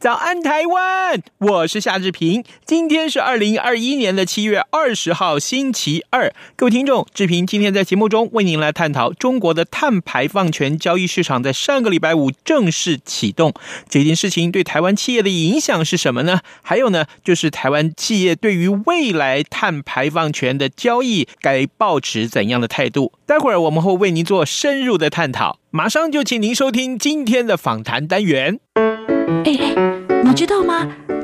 早安，台湾！我是夏志平。今天是二零二一年的七月二十号，星期二。各位听众，志平今天在节目中为您来探讨中国的碳排放权交易市场在上个礼拜五正式启动。这件事情对台湾企业的影响是什么呢？还有呢，就是台湾企业对于未来碳排放权的交易该抱持怎样的态度？待会儿我们会为您做深入的探讨。马上就请您收听今天的访谈单元。哎哎，你知道吗？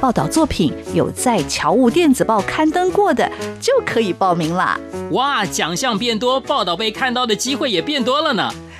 报道作品有在侨务电子报刊登过的，就可以报名啦。哇，奖项变多，报道被看到的机会也变多了呢。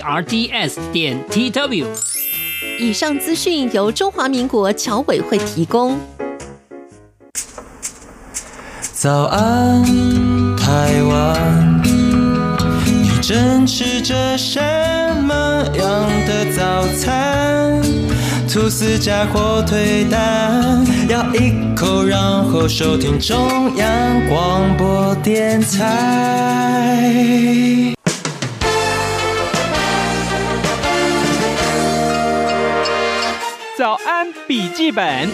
r d s 点 t w。以上资讯由中华民国侨委会提供。早安，台湾，你正吃着什么样的早餐？吐司加火腿蛋，咬一口，然后收听中央广播电台。早安，笔记本。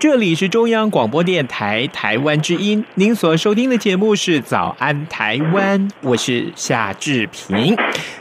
这里是中央广播电台台湾之音，您所收听的节目是《早安台湾》，我是夏志平。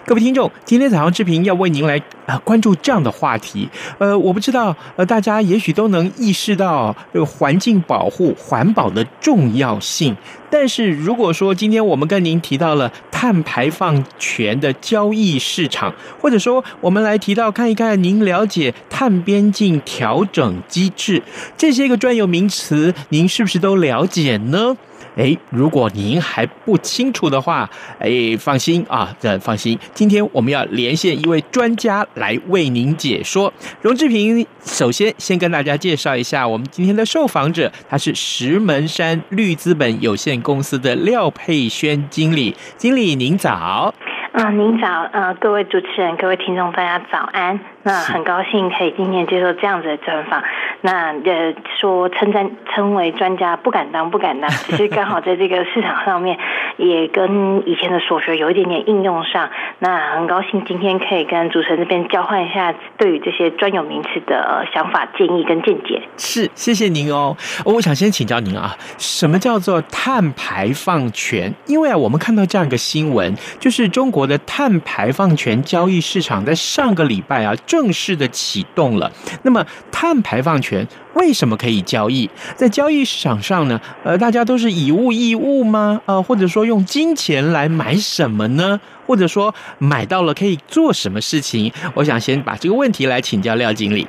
各位听众，今天早上志平要为您来啊关注这样的话题。呃，我不知道呃大家也许都能意识到这个环境保护、环保的重要性。但是如果说今天我们跟您提到了碳排放权的交易市场，或者说我们来提到看一看，您了解碳边境调整机制这些个专有名词，您是不是都了解呢？诶，如果您还不清楚的话，诶，放心啊，这放心。今天我们要连线一位专家来为您解说。荣志平，首先先跟大家介绍一下我们今天的受访者，他是石门山绿资本有限公司的廖佩轩经理。经理您早。啊，您早，呃，各位主持人，各位听众，大家早安。那很高兴可以今天接受这样子的专访。那呃，说称赞称为专家不敢当，不敢当，只是刚好在这个市场上面，也跟以前的所学有一点点应用上。那很高兴今天可以跟主持人这边交换一下对于这些专有名词的想法、建议跟见解。是，谢谢您哦。我想先请教您啊，什么叫做碳排放权？因为啊，我们看到这样一个新闻，就是中国的碳排放权交易市场在上个礼拜啊。正式的启动了。那么，碳排放权为什么可以交易？在交易市场上呢？呃，大家都是以物易物吗？呃，或者说用金钱来买什么呢？或者说买到了可以做什么事情？我想先把这个问题来请教廖经理。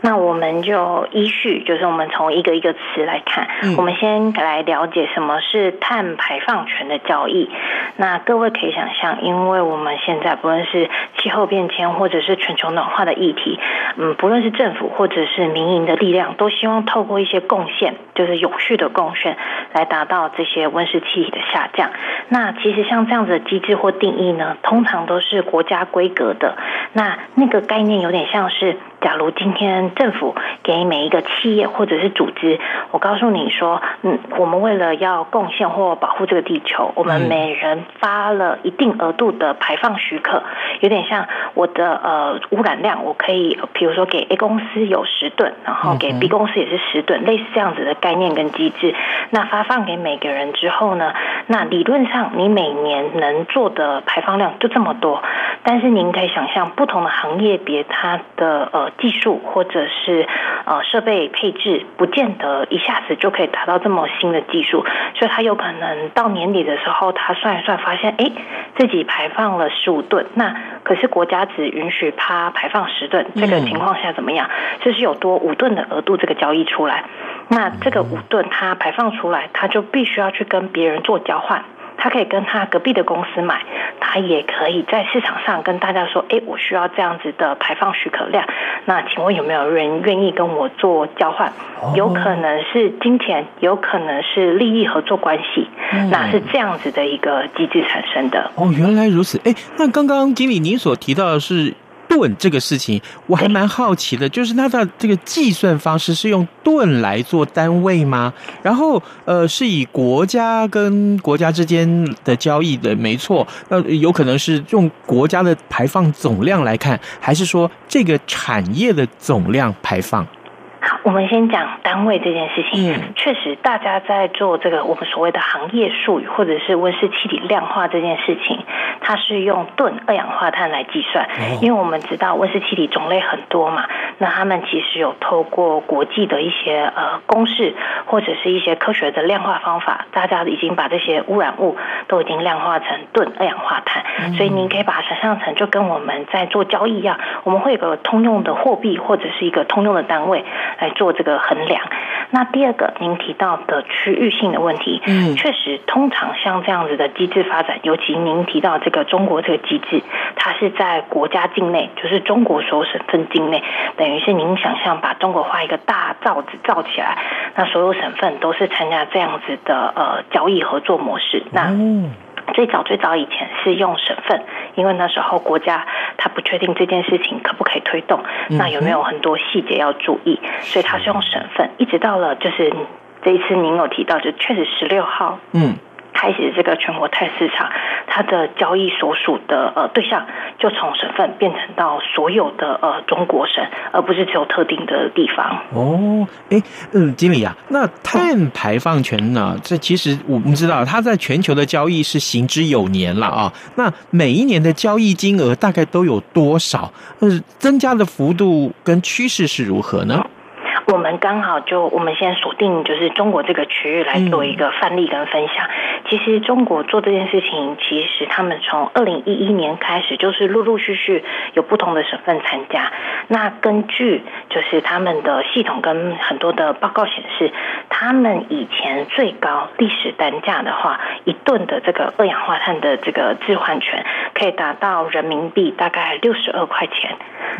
那我们就依序，就是我们从一个一个词来看。嗯，我们先来了解什么是碳排放权的交易。那各位可以想象，因为我们现在不论是气候变迁或者是全球暖化的议题，嗯，不论是政府或者是民营的力量，都希望透过一些贡献，就是有序的贡献，来达到这些温室气体的下降。那其实像这样子的机制或定义呢，通常都是国家规格的。那那个概念有点像是，假如今天政府给每一个企业或者是组织，我告诉你说，嗯，我们为了要贡献或保护这个地球，我们每人发了一定额度的排放许可，有点像我的呃污染量，我可以比如说给 A 公司有十吨，然后给 B 公司也是十吨，类似这样子的概念跟机制。那发放给每个人之后呢，那理论上你每年能做的排放量就这么多，但是您可以想象，不同的行业别它的呃。技术或者是呃设备配置，不见得一下子就可以达到这么新的技术，所以他有可能到年底的时候，他算一算发现，哎，自己排放了十五吨，那可是国家只允许他排放十吨，这个情况下怎么样？就是有多五吨的额度，这个交易出来，那这个五吨它排放出来，它就必须要去跟别人做交换。他可以跟他隔壁的公司买，他也可以在市场上跟大家说：“哎，我需要这样子的排放许可量。”那请问有没有人愿意跟我做交换？有可能是金钱，有可能是利益合作关系。那是这样子的一个机制产生的。哦，原来如此。哎，那刚刚经理您所提到的是。盾这个事情我还蛮好奇的，就是它的这个计算方式是用盾来做单位吗？然后呃，是以国家跟国家之间的交易的，没错。那有可能是用国家的排放总量来看，还是说这个产业的总量排放？好，我们先讲单位这件事情。嗯，确实，大家在做这个我们所谓的行业术语，或者是温室气体量化这件事情，它是用吨二氧化碳来计算。因为我们知道温室气体种类很多嘛，那他们其实有透过国际的一些呃公式，或者是一些科学的量化方法，大家已经把这些污染物都已经量化成吨二氧化碳。所以您可以把它想象成就跟我们在做交易一样，我们会有个通用的货币或者是一个通用的单位。来做这个衡量。那第二个，您提到的区域性的问题，嗯，确实，通常像这样子的机制发展，尤其您提到这个中国这个机制，它是在国家境内，就是中国所有省份境内，等于是您想象把中国画一个大罩子罩起来，那所有省份都是参加这样子的呃交易合作模式。那最早最早以前是用省份，因为那时候国家他不确定这件事情可不可以推动，那有没有很多细节要注意，所以他是用省份。一直到了就是这一次您有提到，就确实十六号，嗯。开始这个全国碳市场，它的交易所属的呃对象就从省份变成到所有的呃中国省，而不是只有特定的地方。哦，哎，嗯，经理啊，那碳排放权呢？这其实我们知道，它在全球的交易是行之有年了啊。那每一年的交易金额大概都有多少？呃，增加的幅度跟趋势是如何呢？我们刚好就我们现在锁定就是中国这个区域来做一个范例跟分享。其实中国做这件事情，其实他们从二零一一年开始就是陆陆续续有不同的省份参加。那根据就是他们的系统跟很多的报告显示，他们以前最高历史单价的话，一吨的这个二氧化碳的这个置换权可以达到人民币大概六十二块钱。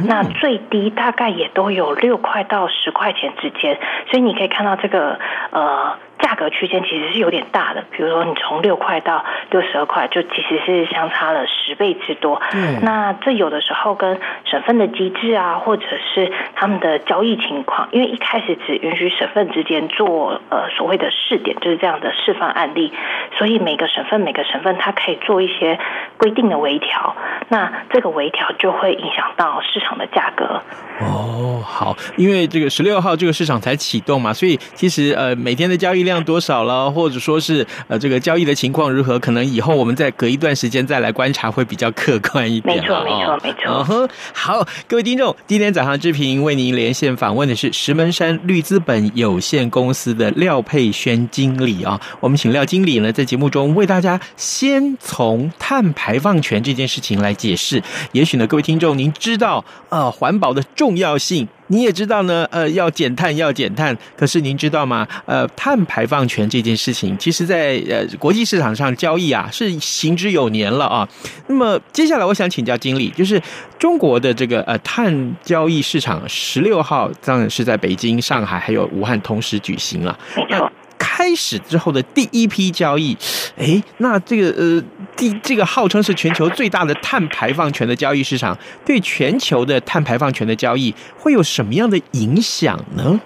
那最低大概也都有六块到十块之间，所以你可以看到这个呃。价格区间其实是有点大的，比如说你从六块到六十二块，就其实是相差了十倍之多。嗯，那这有的时候跟省份的机制啊，或者是他们的交易情况，因为一开始只允许省份之间做呃所谓的试点，就是这样的示范案例，所以每个省份每个省份它可以做一些规定的微调，那这个微调就会影响到市场的价格。哦，好，因为这个十六号这个市场才启动嘛，所以其实呃每天的交易量多少了，或者说是呃这个交易的情况如何，可能以后我们再隔一段时间再来观察会比较客观一点。没错，没错，没错。嗯哼，好，各位听众，今天早上志平为您连线访问的是石门山绿资本有限公司的廖佩轩经理啊。我们请廖经理呢在节目中为大家先从碳排放权这件事情来解释。也许呢，各位听众您知道呃环保的重要性。你也知道呢，呃，要减碳要减碳，可是您知道吗？呃，碳排放权这件事情，其实在呃国际市场上交易啊是行之有年了啊。那么接下来我想请教经理，就是中国的这个呃碳交易市场，十六号当然是在北京、上海还有武汉同时举行了。没错。开始之后的第一批交易，诶，那这个呃，第这个号称是全球最大的碳排放权的交易市场，对全球的碳排放权的交易会有什么样的影响呢？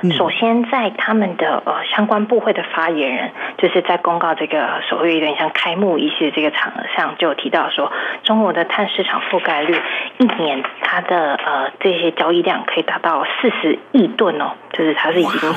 好，首先在他们的呃相关部会的发言人，就是在公告这个所谓有点像开幕仪式这个场上，就有提到说，中国的碳市场覆盖率一年它的呃这些交易量可以达到四十亿吨哦，就是它是已经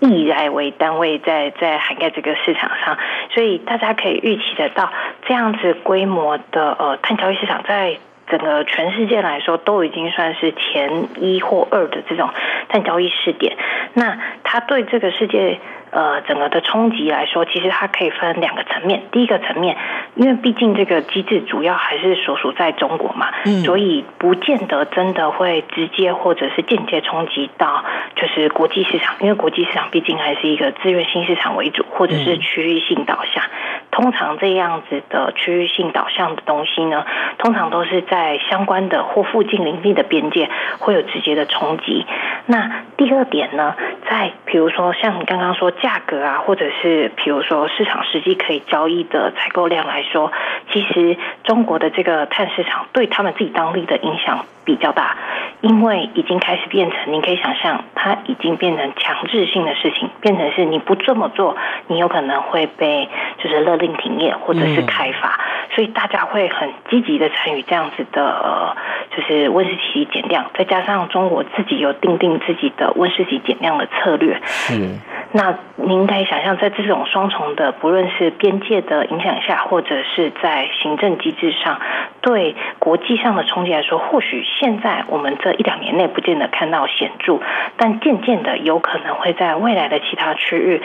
亿来为单位在在涵盖这个市场上，所以大家可以预期得到这样子规模的呃碳交易市场在。整个全世界来说，都已经算是前一或二的这种碳交易试点。那它对这个世界呃整个的冲击来说，其实它可以分两个层面。第一个层面，因为毕竟这个机制主要还是所属在中国嘛，嗯，所以不见得真的会直接或者是间接冲击到就是国际市场，因为国际市场毕竟还是一个自愿性市场为主，或者是区域性导向。通常这样子的区域性导向的东西呢，通常都是在相关的或附近邻地的边界会有直接的冲击。那第二点呢，在比如说像你刚刚说价格啊，或者是比如说市场实际可以交易的采购量来说，其实中国的这个碳市场对他们自己当地的影响比较大，因为已经开始变成，你可以想象，它已经变成强制性的事情，变成是你不这么做，你有可能会被就是勒令停业或者是开罚，所以大家会很积极的参与这样子的，就是温室气体减量，再加上中国自己有定定自己的温室气体减量的策略，是，那您可以想象，在这种双重的，不论是边界的影响下，或者是在行政机制上，对国际上的冲击来说，或许。现在我们这一两年内不见得看到显著，但渐渐的有可能会在未来的其他区域，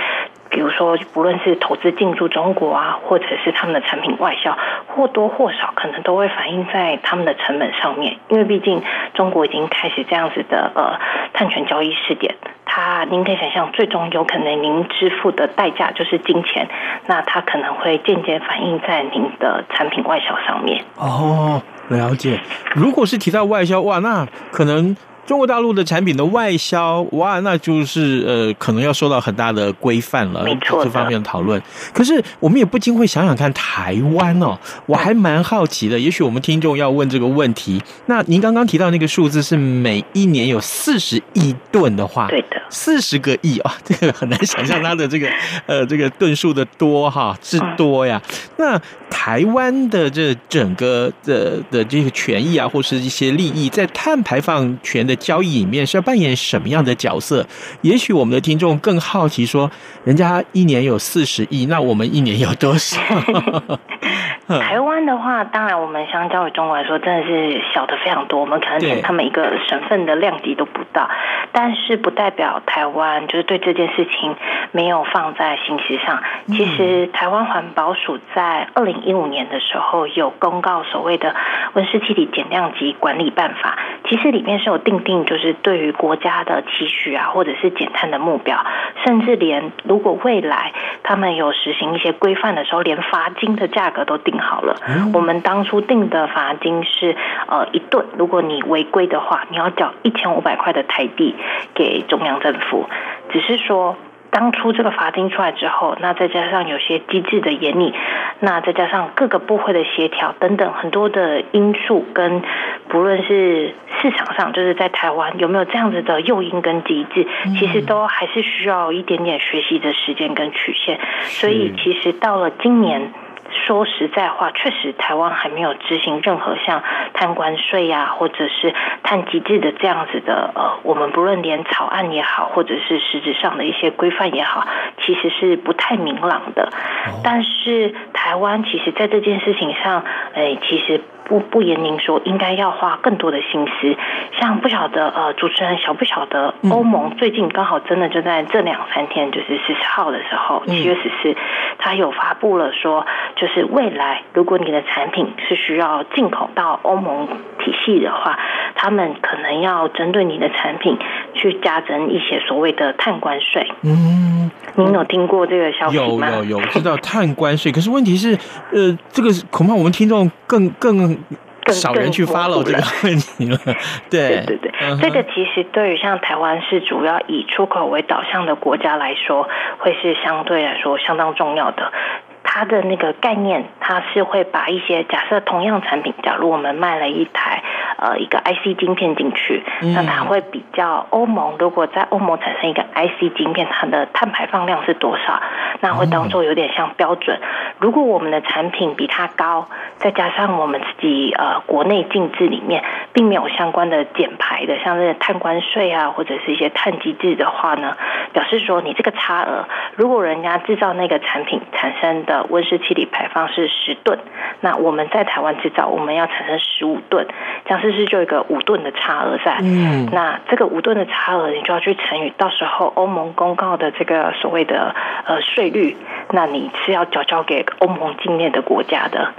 比如说不论是投资进驻中国啊，或者是他们的产品外销，或多或少可能都会反映在他们的成本上面，因为毕竟中国已经开始这样子的呃碳权交易试点，它您可以想象，最终有可能您支付的代价就是金钱，那它可能会间接反映在您的产品外销上面。哦。了解，如果是提到外销，哇，那可能。中国大陆的产品的外销，哇，那就是呃，可能要受到很大的规范了。没错，这方面的讨论。可是我们也不禁会想想看，台湾哦，我还蛮好奇的。也许我们听众要问这个问题。那您刚刚提到那个数字是每一年有四十亿吨的话，对的，四十个亿啊，这个很难想象它的这个呃这个吨数的多哈，之多呀。那台湾的这整个的的这个权益啊，或是一些利益，在碳排放权的。交易里面是要扮演什么样的角色？也许我们的听众更好奇，说人家一年有四十亿，那我们一年有多少？台湾的话，当然我们相较于中国来说，真的是小的非常多，我们可能连他们一个省份的量级都不到。但是不代表台湾就是对这件事情没有放在心事上。其实台湾环保署在二零一五年的时候有公告所谓的温室气体减量及管理办法，其实里面是有定定，就是对于国家的期许啊，或者是减碳的目标，甚至连如果未来他们有实行一些规范的时候，连罚金的价格都定好了。我们当初定的罚金是呃一顿，如果你违规的话，你要缴一千五百块的台币给中央政府。只是说。当初这个罚金出来之后，那再加上有些机制的严厉，那再加上各个部会的协调等等很多的因素，跟不论是市场上，就是在台湾有没有这样子的诱因跟机制，其实都还是需要一点点学习的时间跟曲线。所以其实到了今年。说实在话，确实台湾还没有执行任何像碳关税呀，或者是碳机制的这样子的呃，我们不论连草案也好，或者是实质上的一些规范也好，其实是不太明朗的。但是台湾其实在这件事情上，哎，其实。不不言您说，应该要花更多的心思。像不晓得呃，主持人晓不晓得，欧盟最近刚好真的就在这两三天，就是十四号的时候，七月十四，他有发布了说，就是未来如果你的产品是需要进口到欧盟体系的话，他们可能要针对你的产品去加征一些所谓的碳关税。嗯，您有听过这个消息吗？有有有，知道碳关税。可是问题是，呃，这个恐怕我们听众更更少人去 follow 这个问题了。对对对这个其实对于像台湾是主要以出口为导向的国家来说，会是相对来说相当重要的。它的那个概念，它是会把一些假设同样产品，假如我们卖了一台呃一个 IC 晶片进去，那它会比较欧盟，如果在欧盟产生一个 IC 晶片，它的碳排放量是多少？那会当做有点像标准。如果我们的产品比它高，再加上我们自己呃国内禁制里面并没有相关的减排的，像是碳关税啊，或者是一些碳机制的话呢，表示说你这个差额，如果人家制造那个产品产生的温室气体排放是十吨，那我们在台湾制造，我们要产生十五吨，这样是不是就有一个五吨的差额在？嗯，那这个五吨的差额，你就要去乘以到时候欧盟公告的这个所谓的呃税率，那你是要缴交给欧盟境内的国家的。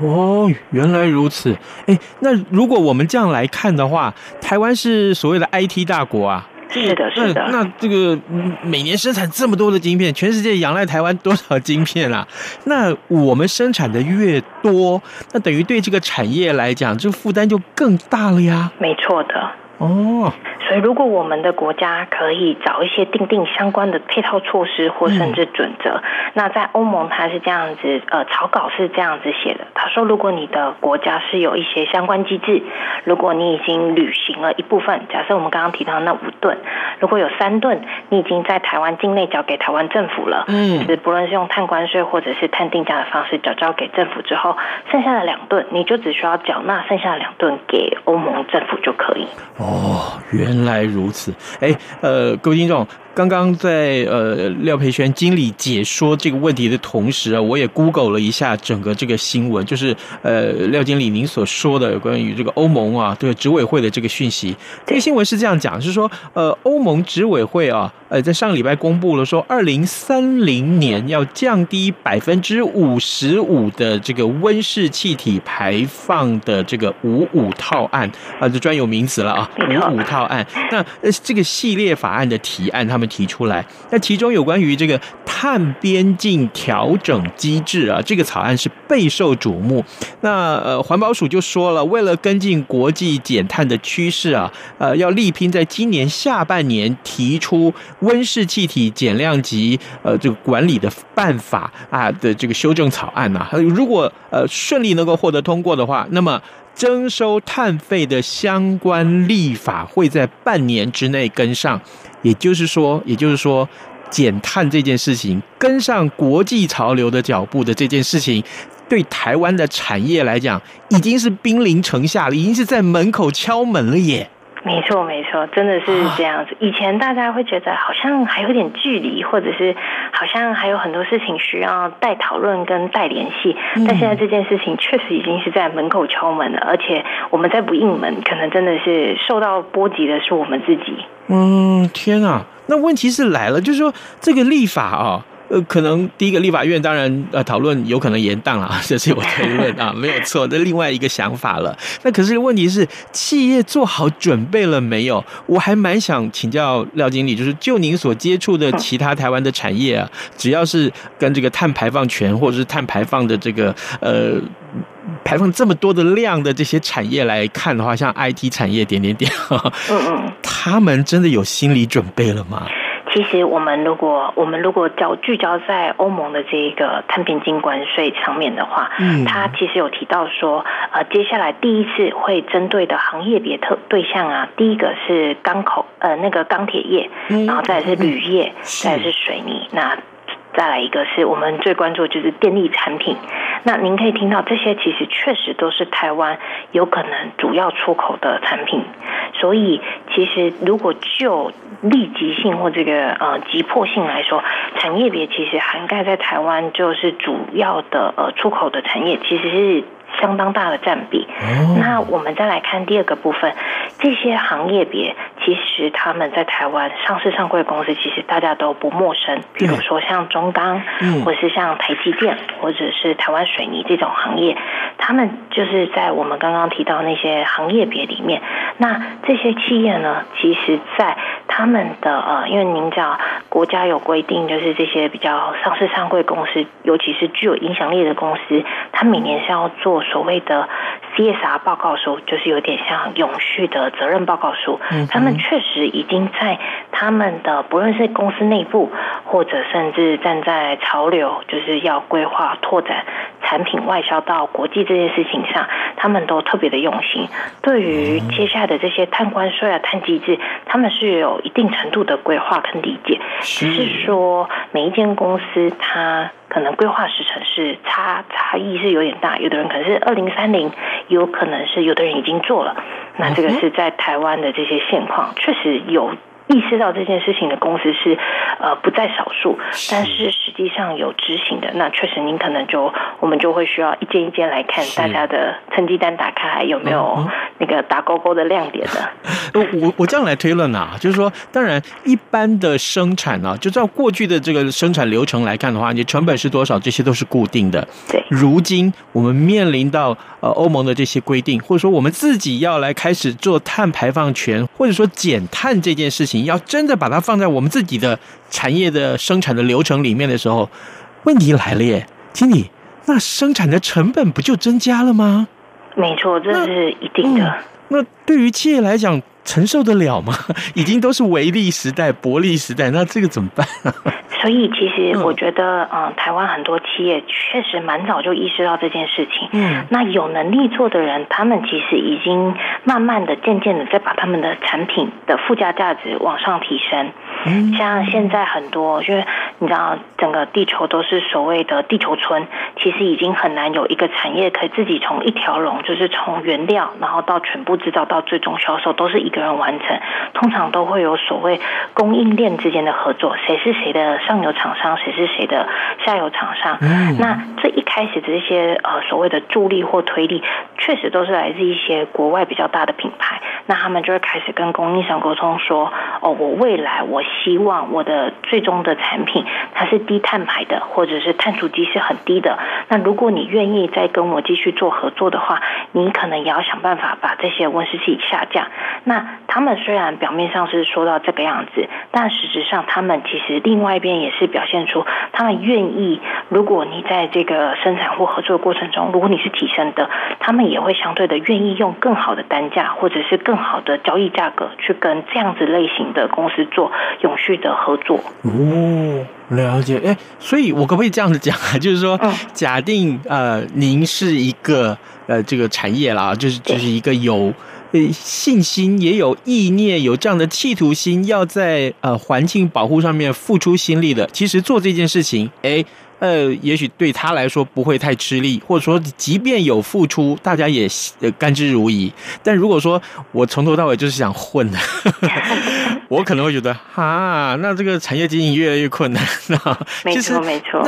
哦，原来如此。哎，那如果我们这样来看的话，台湾是所谓的 IT 大国啊。是的，是的。那这个每年生产这么多的晶片，全世界仰赖台湾多少晶片啊？那我们生产的越多，那等于对这个产业来讲，这负担就更大了呀。没错的。哦。所以，如果我们的国家可以找一些定定相关的配套措施，或甚至准则，那在欧盟它是这样子，呃，草稿是这样子写的。他说，如果你的国家是有一些相关机制，如果你已经履行了一部分，假设我们刚刚提到那五吨，如果有三吨你已经在台湾境内交给台湾政府了，嗯，是不论是用碳关税或者是碳定价的方式缴交给政府之后，剩下的两吨你就只需要缴纳剩下的两吨给欧盟政府就可以。哦，哦。原来如此，哎，呃，各位听众。刚刚在呃廖培轩经理解说这个问题的同时啊，我也 Google 了一下整个这个新闻，就是呃廖经理您所说的有关于这个欧盟啊这个执委会的这个讯息。这个新闻是这样讲，是说呃欧盟执委会啊呃在上个礼拜公布了说，二零三零年要降低百分之五十五的这个温室气体排放的这个五五套案啊，这专有名词了啊，五五套案。那呃这个系列法案的提案，他们。提出来，那其中有关于这个碳边境调整机制啊，这个草案是备受瞩目。那呃，环保署就说了，为了跟进国际减碳的趋势啊，呃，要力拼在今年下半年提出温室气体减量及呃这个管理的办法啊的这个修正草案呐、啊。如果呃顺利能够获得通过的话，那么征收碳费的相关立法会在半年之内跟上。也就是说，也就是说，减碳这件事情跟上国际潮流的脚步的这件事情，对台湾的产业来讲，已经是兵临城下了，已经是在门口敲门了耶。没错，没错，真的是这样子。以前大家会觉得好像还有点距离，或者是好像还有很多事情需要待讨论跟待联系。但现在这件事情确实已经是在门口敲门了，而且我们再不应门，可能真的是受到波及的是我们自己。嗯，天啊！那问题是来了，就是说这个立法啊、哦。呃，可能第一个立法院当然呃讨论有可能延宕了啊，这是我推论啊，没有错。这另外一个想法了。那可是问题是，企业做好准备了没有？我还蛮想请教廖经理，就是就您所接触的其他台湾的产业啊，只要是跟这个碳排放权或者是碳排放的这个呃排放这么多的量的这些产业来看的话，像 IT 产业点点点，嗯嗯，他们真的有心理准备了吗？其实，我们如果我们如果焦聚焦在欧盟的这一个碳边境关税上面的话，嗯，它其实有提到说，呃，接下来第一次会针对的行业别特对象啊，第一个是钢口，呃，那个钢铁业，然后再来是铝业，再来是水泥，那。再来一个是我们最关注的就是电力产品，那您可以听到这些其实确实都是台湾有可能主要出口的产品，所以其实如果就立即性或这个呃急迫性来说，产业别其实涵盖在台湾就是主要的呃出口的产业其实是相当大的占比。那我们再来看第二个部分，这些行业别其实他们在台湾上市上柜公司，其实大家都不陌生。比如说像中钢，或是像台积电，或者是台湾水泥这种行业，他们就是在我们刚刚提到那些行业别里面。那这些企业呢，其实在他们的呃，因为您知道国家有规定，就是这些比较上市上柜公司，尤其是具有影响力的公司，它每年是要做所谓的 CSR 报告书，就是有点像永续的责任报告书。他们确实已经在他们的不论是公司内部，或者甚至站在潮流，就是要规划拓展产品外销到国际这件事情上，他们都特别的用心。对于接下来的这些碳关税啊、碳机制，他们是有一定程度的规划跟理解。只是说每一间公司，它可能规划时程是差差异是有点大。有的人可能是二零三零，有可能是有的人已经做了。那这个是在台湾的这些现况，确实有。意识到这件事情的公司是呃不在少数，但是实际上有执行的，那确实您可能就我们就会需要一件一件来看大家的成绩单打开还有没有那个打勾勾的亮点的。我我这样来推论啊，就是说，当然一般的生产啊，就照过去的这个生产流程来看的话，你成本是多少，这些都是固定的。对，如今我们面临到呃欧盟的这些规定，或者说我们自己要来开始做碳排放权，或者说减碳这件事情。你要真的把它放在我们自己的产业的生产的流程里面的时候，问题来了耶，经理，那生产的成本不就增加了吗？没错，这是一定的。嗯，那对于企业来讲，承受得了吗？已经都是微利时代、薄利时代，那这个怎么办啊？所以，其实我觉得，嗯，台湾很多企业确实蛮早就意识到这件事情。嗯，那有能力做的人，他们其实已经慢慢的、渐渐的在把他们的产品的附加价值往上提升。嗯像现在很多，因为你知道，整个地球都是所谓的地球村，其实已经很难有一个产业可以自己从一条龙，就是从原料，然后到全部制造到最终销售，都是一个人完成。通常都会有所谓供应链之间的合作，谁是谁的上游厂商，谁是谁的下游厂商。那这一开始的这些呃所谓的助力或推力，确实都是来自一些国外比较大的品牌。那他们就会开始跟供应商沟通说：哦，我未来我。希望我的最终的产品它是低碳排的，或者是碳足迹是很低的。那如果你愿意再跟我继续做合作的话，你可能也要想办法把这些温室气下降。那他们虽然表面上是说到这个样子，但实质上他们其实另外一边也是表现出他们愿意。如果你在这个生产或合作的过程中，如果你是提升的，他们也会相对的愿意用更好的单价或者是更好的交易价格去跟这样子类型的公司做。永续的合作哦，了解哎，所以我可不可以这样子讲啊？就是说，假定呃，您是一个呃这个产业啦，就是就是一个有呃信心，也有意念，有这样的企图心，要在呃环境保护上面付出心力的。其实做这件事情，哎。呃，也许对他来说不会太吃力，或者说，即便有付出，大家也甘之如饴。但如果说我从头到尾就是想混的，我可能会觉得，哈，那这个产业经营越来越困难。没错，没错。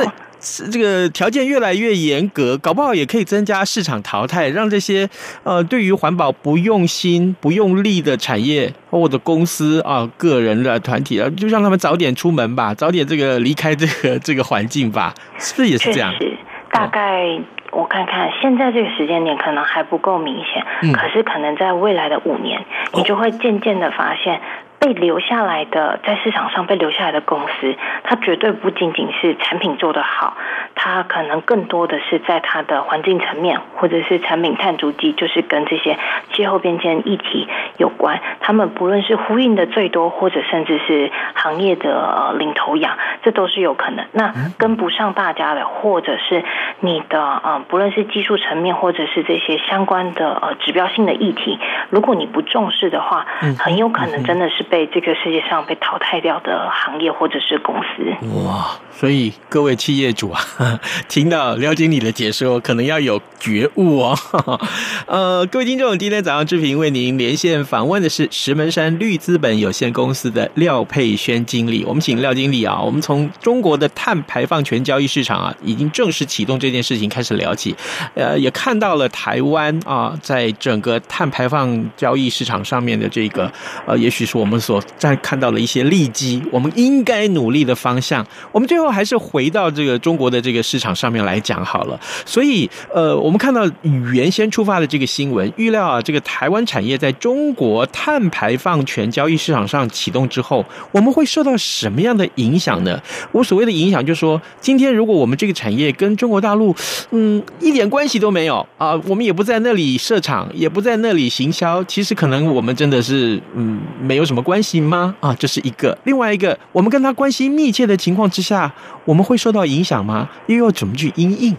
这个条件越来越严格，搞不好也可以增加市场淘汰，让这些呃对于环保不用心、不用力的产业或者公司啊、个人的团体啊，就让他们早点出门吧，早点这个离开这个这个环境吧，是不是也是这样？确实，大概我看看，现在这个时间点可能还不够明显，嗯、可是可能在未来的五年，你就会渐渐的发现。被留下来的，在市场上被留下来的公司，它绝对不仅仅是产品做得好，它可能更多的是在它的环境层面，或者是产品碳足迹，就是跟这些气候变迁议题有关。他们不论是呼应的最多，或者甚至是行业的领头羊，这都是有可能。那跟不上大家的，或者是你的呃，不论是技术层面，或者是这些相关的呃指标性的议题，如果你不重视的话，很有可能真的是。被这个世界上被淘汰掉的行业或者是公司。哇！所以各位企业主啊，听到廖经理的解说，可能要有觉悟哦。呃，各位听众，今天早上志平为您连线访问的是石门山绿资本有限公司的廖佩轩经理。我们请廖经理啊，我们从中国的碳排放权交易市场啊，已经正式启动这件事情开始聊起。呃，也看到了台湾啊，在整个碳排放交易市场上面的这个呃，也许是我们所在看到的一些利基，我们应该努力的方向。我们最后还是回到这个中国的这个市场上面来讲好了。所以，呃，我们看到原先出发的这个新闻，预料啊，这个台湾产业在中国碳排放权交易市场上启动之后，我们会受到什么样的影响呢？我所谓的影响，就是说，今天如果我们这个产业跟中国大陆，嗯，一点关系都没有啊，我们也不在那里设厂，也不在那里行销，其实可能我们真的是，嗯，没有什么关系吗？啊，这是一个。另外一个，我们跟他关系密切的情况之下，我们会受到影响吗？又要怎么去因应？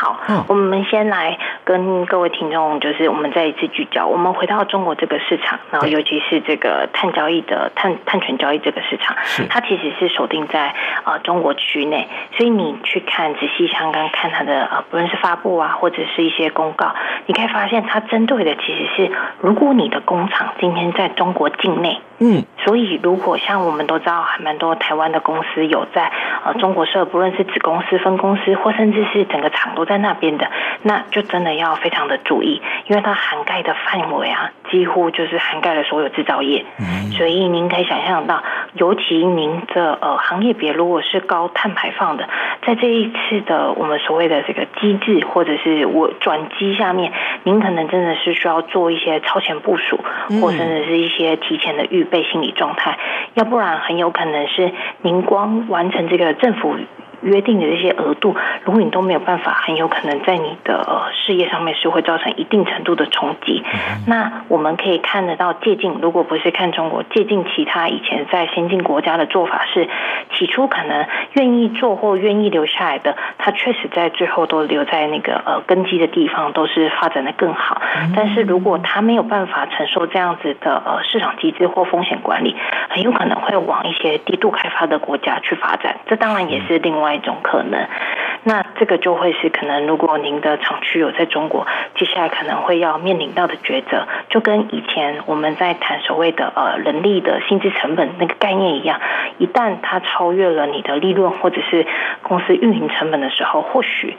好，我们先来跟各位听众，就是我们再一次聚焦。我们回到中国这个市场，然后尤其是这个碳交易的碳碳权交易这个市场，它其实是锁定在呃中国区内，所以你去看仔细像刚看它的呃，不论是发布啊，或者是一些公告，你可以发现它针对的其实是，如果你的工厂今天在中国境内，嗯，所以如果像我们都知道，还蛮多台湾的公司有在呃中国设，不论是子公司、分公司，或甚至是整个厂。都在那边的，那就真的要非常的注意，因为它涵盖的范围啊，几乎就是涵盖了所有制造业。嗯，所以您可以想象到，尤其您的呃行业别如果是高碳排放的，在这一次的我们所谓的这个机制或者是我转机下面，您可能真的是需要做一些超前部署，或甚至是一些提前的预备心理状态，要不然很有可能是您光完成这个政府。约定的这些额度，如果你都没有办法，很有可能在你的呃事业上面是会造成一定程度的冲击。那我们可以看得到借镜，如果不是看中国，借镜其他以前在先进国家的做法是，起初可能愿意做或愿意留下来的，他确实在最后都留在那个呃根基的地方，都是发展的更好。但是如果他没有办法承受这样子的呃市场机制或风险管理，很有可能会往一些低度开发的国家去发展。这当然也是另外。一种可能，那这个就会是可能，如果您的厂区有在中国，接下来可能会要面临到的抉择，就跟以前我们在谈所谓的呃人力的薪资成本那个概念一样，一旦它超越了你的利润或者是公司运营成本的时候，或许。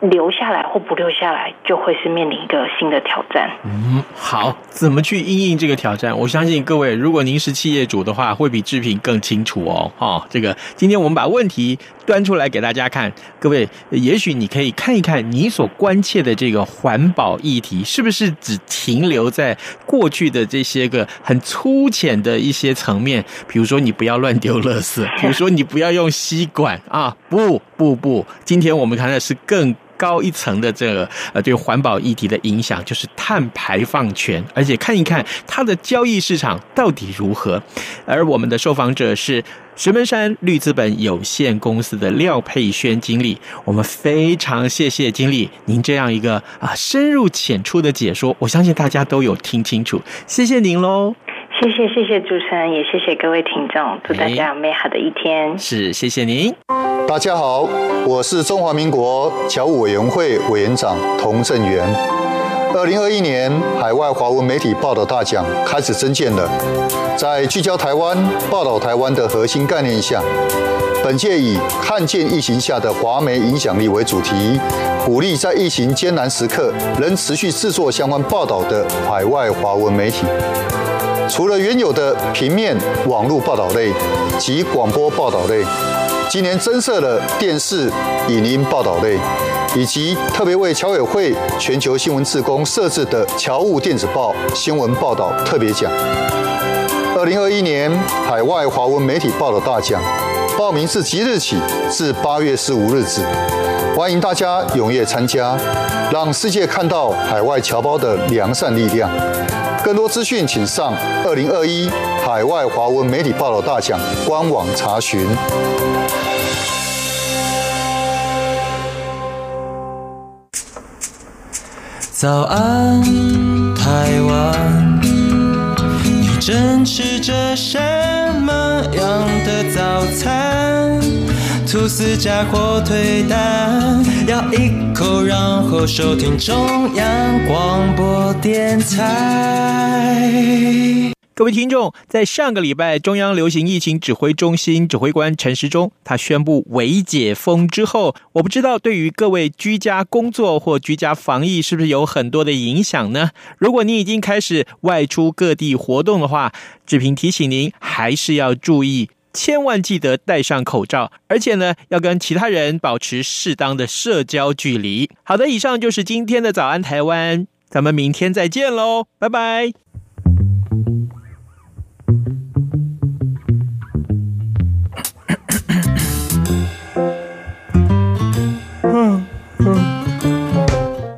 留下来或不留下来，就会是面临一个新的挑战。嗯，好，怎么去应应这个挑战？我相信各位，如果您是企业主的话，会比志平更清楚哦。哦，这个今天我们把问题端出来给大家看，各位，也许你可以看一看你所关切的这个环保议题，是不是只停留在过去的这些个很粗浅的一些层面？比如说，你不要乱丢垃圾，比如说，你不要用吸管啊，不不不，今天我们看的是更。高一层的这个呃，对环保议题的影响就是碳排放权，而且看一看它的交易市场到底如何。而我们的受访者是石门山绿资本有限公司的廖佩轩经理，我们非常谢谢经理您这样一个啊深入浅出的解说，我相信大家都有听清楚，谢谢您喽。谢谢谢谢主持人，也谢谢各位听众，祝大家有美好的一天。是，谢谢您。大家好，我是中华民国侨务委员会委员长童振源。二零二一年海外华文媒体报道大奖开始征件了，在聚焦台湾、报道台湾的核心概念下，本届以看见疫情下的华媒影响力为主题，鼓励在疫情艰难时刻仍持续制作相关报道的海外华文媒体。除了原有的平面、网络报道类及广播报道类，今年增设了电视、影音报道类，以及特别为侨委会全球新闻志工设置的侨务电子报新闻报道特别奖。二零二一年海外华文媒体报道大奖，报名自即日起至八月十五日止，欢迎大家踊跃参加，让世界看到海外侨胞的良善力量。更多资讯，请上二零二一海外华文媒体报道大奖官网查询。早安，台湾。正吃着什的早餐？吐司加火腿蛋，咬一口，然后收听中央广播电台。各位听众，在上个礼拜，中央流行疫情指挥中心指挥官陈时中他宣布微解封之后，我不知道对于各位居家工作或居家防疫是不是有很多的影响呢？如果你已经开始外出各地活动的话，志平提醒您还是要注意。千万记得戴上口罩，而且呢，要跟其他人保持适当的社交距离。好的，以上就是今天的早安台湾，咱们明天再见喽，拜拜。